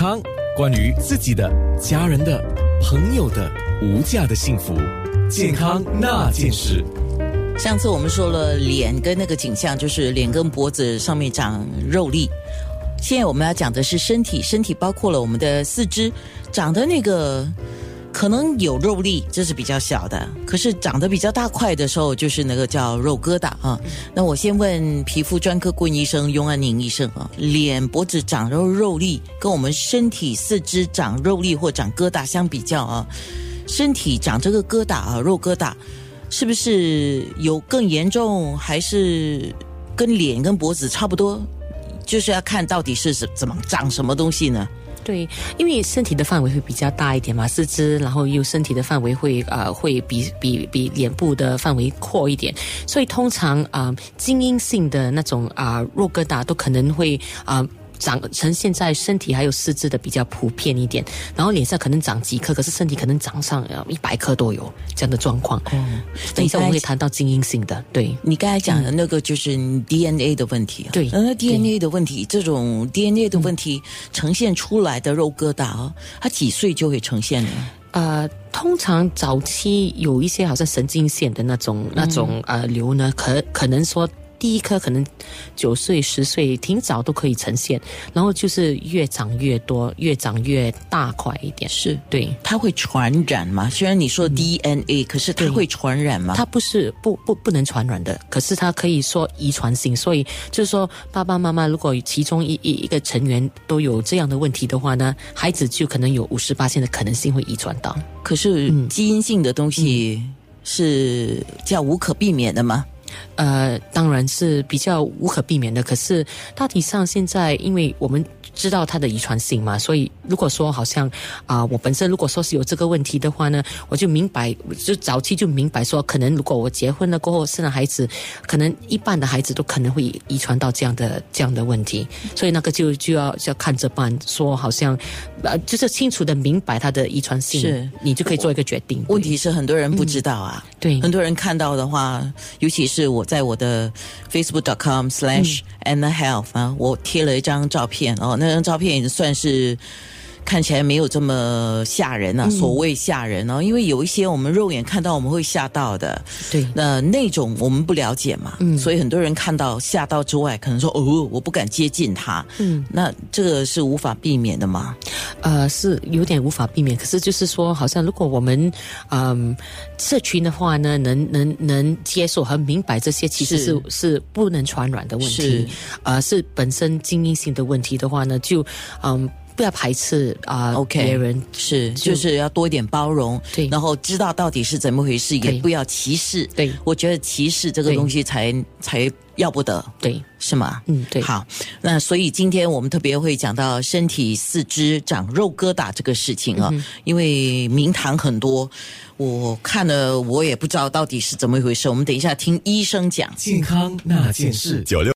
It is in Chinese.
康，关于自己的、家人的、朋友的无价的幸福，健康那件事。上次我们说了脸跟那个景象，就是脸跟脖子上面长肉粒。现在我们要讲的是身体，身体包括了我们的四肢，长的那个可能有肉粒，这是比较小的；可是长得比较大块的时候，就是那个叫肉疙瘩啊。那我先问皮肤专科顾问医生雍安宁医生啊，脸脖子长肉肉粒，跟我们身体四肢长肉粒或长疙瘩相比较啊，身体长这个疙瘩啊，肉疙瘩。是不是有更严重，还是跟脸跟脖子差不多？就是要看到底是怎怎么长什么东西呢？对，因为身体的范围会比较大一点嘛，四肢，然后又身体的范围会啊会比比比脸部的范围阔一点，所以通常啊精英性的那种啊肉疙瘩都可能会啊。长呈现在身体还有四肢的比较普遍一点，然后脸上可能长几颗，可是身体可能长上一百颗都有这样的状况。嗯，等一下我们会谈到基因性的。对你刚才讲的那个就是 DNA 的问题。对，那 DNA 的问题，这种 DNA 的问题呈现出来的肉疙瘩啊，它几岁就会呈现呢？呃，通常早期有一些好像神经线的那种那种呃瘤呢，可可能说。第一颗可能九岁、十岁挺早都可以呈现，然后就是越长越多，越长越大块一点。是对，它会传染吗？虽然你说 DNA，可是它会传染吗？它不是不不不能传染的，可是它可以说遗传性。所以就是说，爸爸妈妈如果其中一一一个成员都有这样的问题的话呢，孩子就可能有五十八线的可能性会遗传到。可是基因性的东西是叫无可避免的吗？呃，当然是比较无可避免的。可是大体上现在，因为我们。知道它的遗传性嘛？所以如果说好像啊，我本身如果说是有这个问题的话呢，我就明白，就早期就明白说，可能如果我结婚了过后生了孩子，可能一半的孩子都可能会遗传到这样的这样的问题。所以那个就就要要看着办，说好像呃，就是清楚的明白它的遗传性，是你就可以做一个决定。问题是很多人不知道啊，对，很多人看到的话，尤其是我在我的 Facebook.com/slash and health 啊，我贴了一张照片哦。那张照片也算是。看起来没有这么吓人啊，所谓吓人哦，因为有一些我们肉眼看到我们会吓到的，对，那那种我们不了解嘛，嗯，所以很多人看到吓到之外，可能说哦，我不敢接近他，嗯，那这个是无法避免的吗？呃，是有点无法避免，可是就是说，好像如果我们嗯社群的话呢，能能能接受和明白这些其实是是。不能传染的问题，呃，是本身基因性的问题的话呢，就嗯。不要排斥啊，OK，别人。是就是要多一点包容，对，然后知道到底是怎么回事，也不要歧视，对，我觉得歧视这个东西才才要不得，对，是吗？嗯，对。好，那所以今天我们特别会讲到身体四肢长肉疙瘩这个事情啊，因为名堂很多，我看了我也不知道到底是怎么一回事，我们等一下听医生讲。健康那件事。九六。